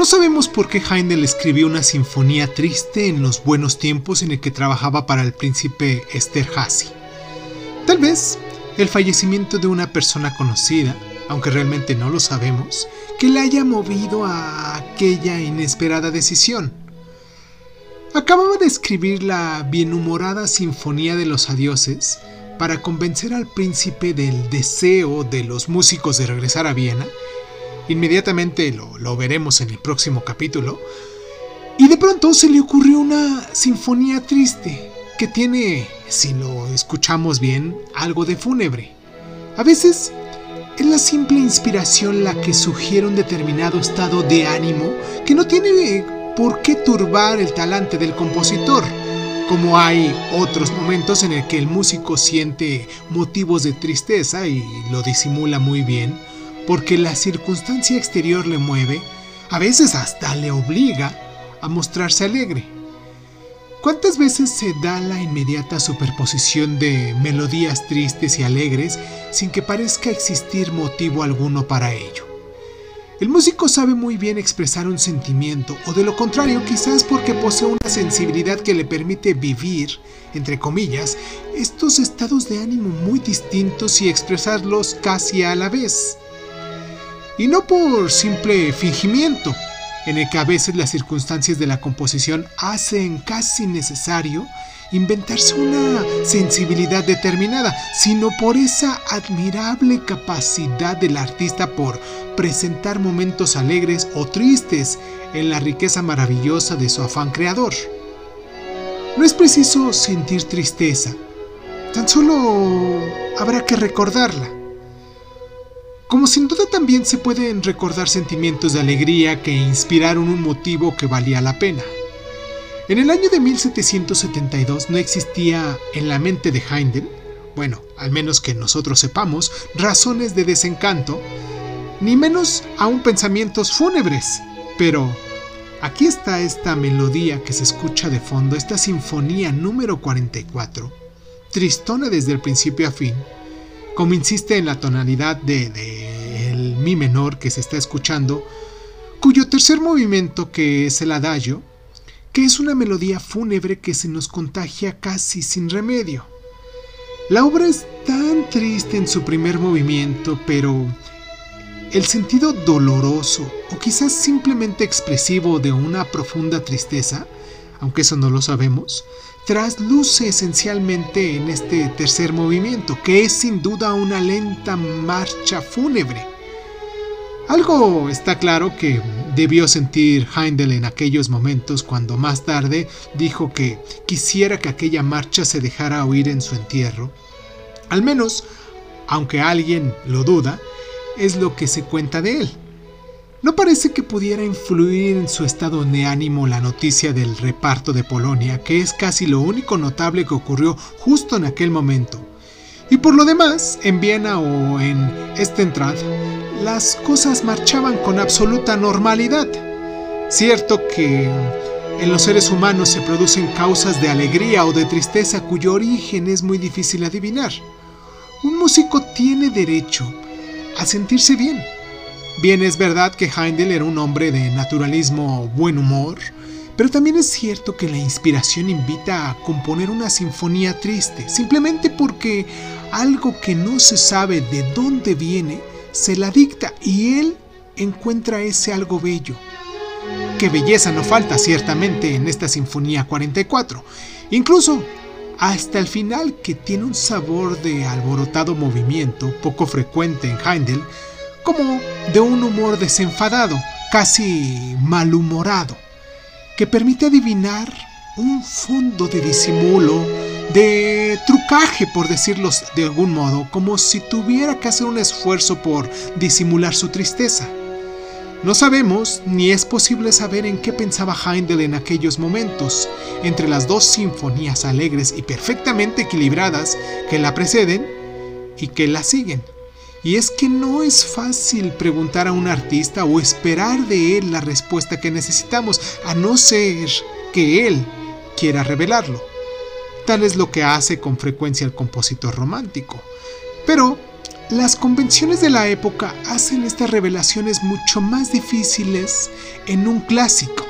No sabemos por qué Heindel escribió una sinfonía triste en los buenos tiempos en el que trabajaba para el príncipe Esterhazy. Tal vez el fallecimiento de una persona conocida, aunque realmente no lo sabemos, que le haya movido a aquella inesperada decisión. Acababa de escribir la bienhumorada Sinfonía de los Adioses para convencer al príncipe del deseo de los músicos de regresar a Viena. Inmediatamente lo, lo veremos en el próximo capítulo. Y de pronto se le ocurrió una sinfonía triste que tiene, si lo escuchamos bien, algo de fúnebre. A veces es la simple inspiración la que sugiere un determinado estado de ánimo que no tiene por qué turbar el talante del compositor, como hay otros momentos en el que el músico siente motivos de tristeza y lo disimula muy bien, porque la circunstancia exterior le mueve, a veces hasta le obliga a mostrarse alegre. ¿Cuántas veces se da la inmediata superposición de melodías tristes y alegres sin que parezca existir motivo alguno para ello? El músico sabe muy bien expresar un sentimiento, o de lo contrario, quizás porque posee una sensibilidad que le permite vivir, entre comillas, estos estados de ánimo muy distintos y expresarlos casi a la vez. Y no por simple fingimiento, en el que a veces las circunstancias de la composición hacen casi necesario inventarse una sensibilidad determinada, sino por esa admirable capacidad del artista por presentar momentos alegres o tristes en la riqueza maravillosa de su afán creador. No es preciso sentir tristeza, tan solo habrá que recordarla como sin duda también se pueden recordar sentimientos de alegría que inspiraron un motivo que valía la pena. En el año de 1772 no existía en la mente de Heindel, bueno, al menos que nosotros sepamos, razones de desencanto, ni menos aún pensamientos fúnebres. Pero aquí está esta melodía que se escucha de fondo, esta sinfonía número 44, tristona desde el principio a fin, como insiste en la tonalidad de, mi menor que se está escuchando, cuyo tercer movimiento que es el adagio, que es una melodía fúnebre que se nos contagia casi sin remedio. La obra es tan triste en su primer movimiento, pero el sentido doloroso o quizás simplemente expresivo de una profunda tristeza, aunque eso no lo sabemos, trasluce esencialmente en este tercer movimiento, que es sin duda una lenta marcha fúnebre. Algo está claro que debió sentir Heindel en aquellos momentos cuando más tarde dijo que quisiera que aquella marcha se dejara oír en su entierro. Al menos, aunque alguien lo duda, es lo que se cuenta de él. No parece que pudiera influir en su estado de ánimo la noticia del reparto de Polonia, que es casi lo único notable que ocurrió justo en aquel momento. Y por lo demás, en Viena o en Stentrad, las cosas marchaban con absoluta normalidad. Cierto que en los seres humanos se producen causas de alegría o de tristeza cuyo origen es muy difícil adivinar. Un músico tiene derecho a sentirse bien Bien, es verdad que Heindel era un hombre de naturalismo buen humor, pero también es cierto que la inspiración invita a componer una sinfonía triste, simplemente porque algo que no se sabe de dónde viene se la dicta y él encuentra ese algo bello. Que belleza no falta ciertamente en esta Sinfonía 44, incluso hasta el final que tiene un sabor de alborotado movimiento poco frecuente en Heindel, como de un humor desenfadado, casi malhumorado, que permite adivinar un fondo de disimulo, de trucaje, por decirlo de algún modo, como si tuviera que hacer un esfuerzo por disimular su tristeza. No sabemos ni es posible saber en qué pensaba Heindel en aquellos momentos, entre las dos sinfonías alegres y perfectamente equilibradas que la preceden y que la siguen. Y es que no es fácil preguntar a un artista o esperar de él la respuesta que necesitamos, a no ser que él quiera revelarlo. Tal es lo que hace con frecuencia el compositor romántico. Pero las convenciones de la época hacen estas revelaciones mucho más difíciles en un clásico.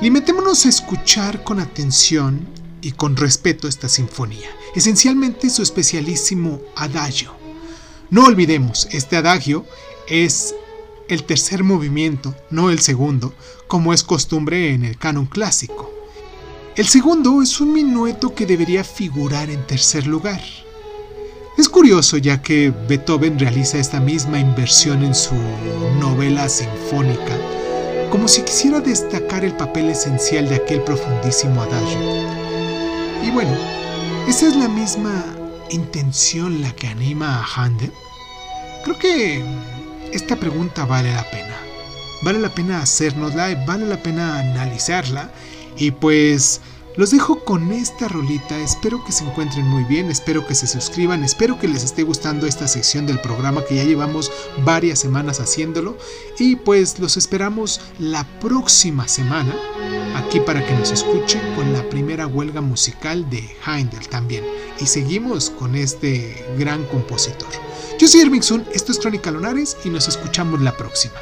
Limitémonos a escuchar con atención y con respeto esta sinfonía, esencialmente su especialísimo adagio. No olvidemos, este adagio es el tercer movimiento, no el segundo, como es costumbre en el canon clásico. El segundo es un minueto que debería figurar en tercer lugar. Es curioso ya que Beethoven realiza esta misma inversión en su novela sinfónica, como si quisiera destacar el papel esencial de aquel profundísimo adagio. Y bueno, esa es la misma intención la que anima a Handel. Creo que esta pregunta vale la pena. Vale la pena hacérnosla, vale la pena analizarla y pues los dejo con esta rolita, espero que se encuentren muy bien, espero que se suscriban, espero que les esté gustando esta sección del programa que ya llevamos varias semanas haciéndolo y pues los esperamos la próxima semana aquí para que nos escuchen con la primera huelga musical de Heindel también y seguimos con este gran compositor. Yo soy Irving esto es Crónica Lunares y nos escuchamos la próxima.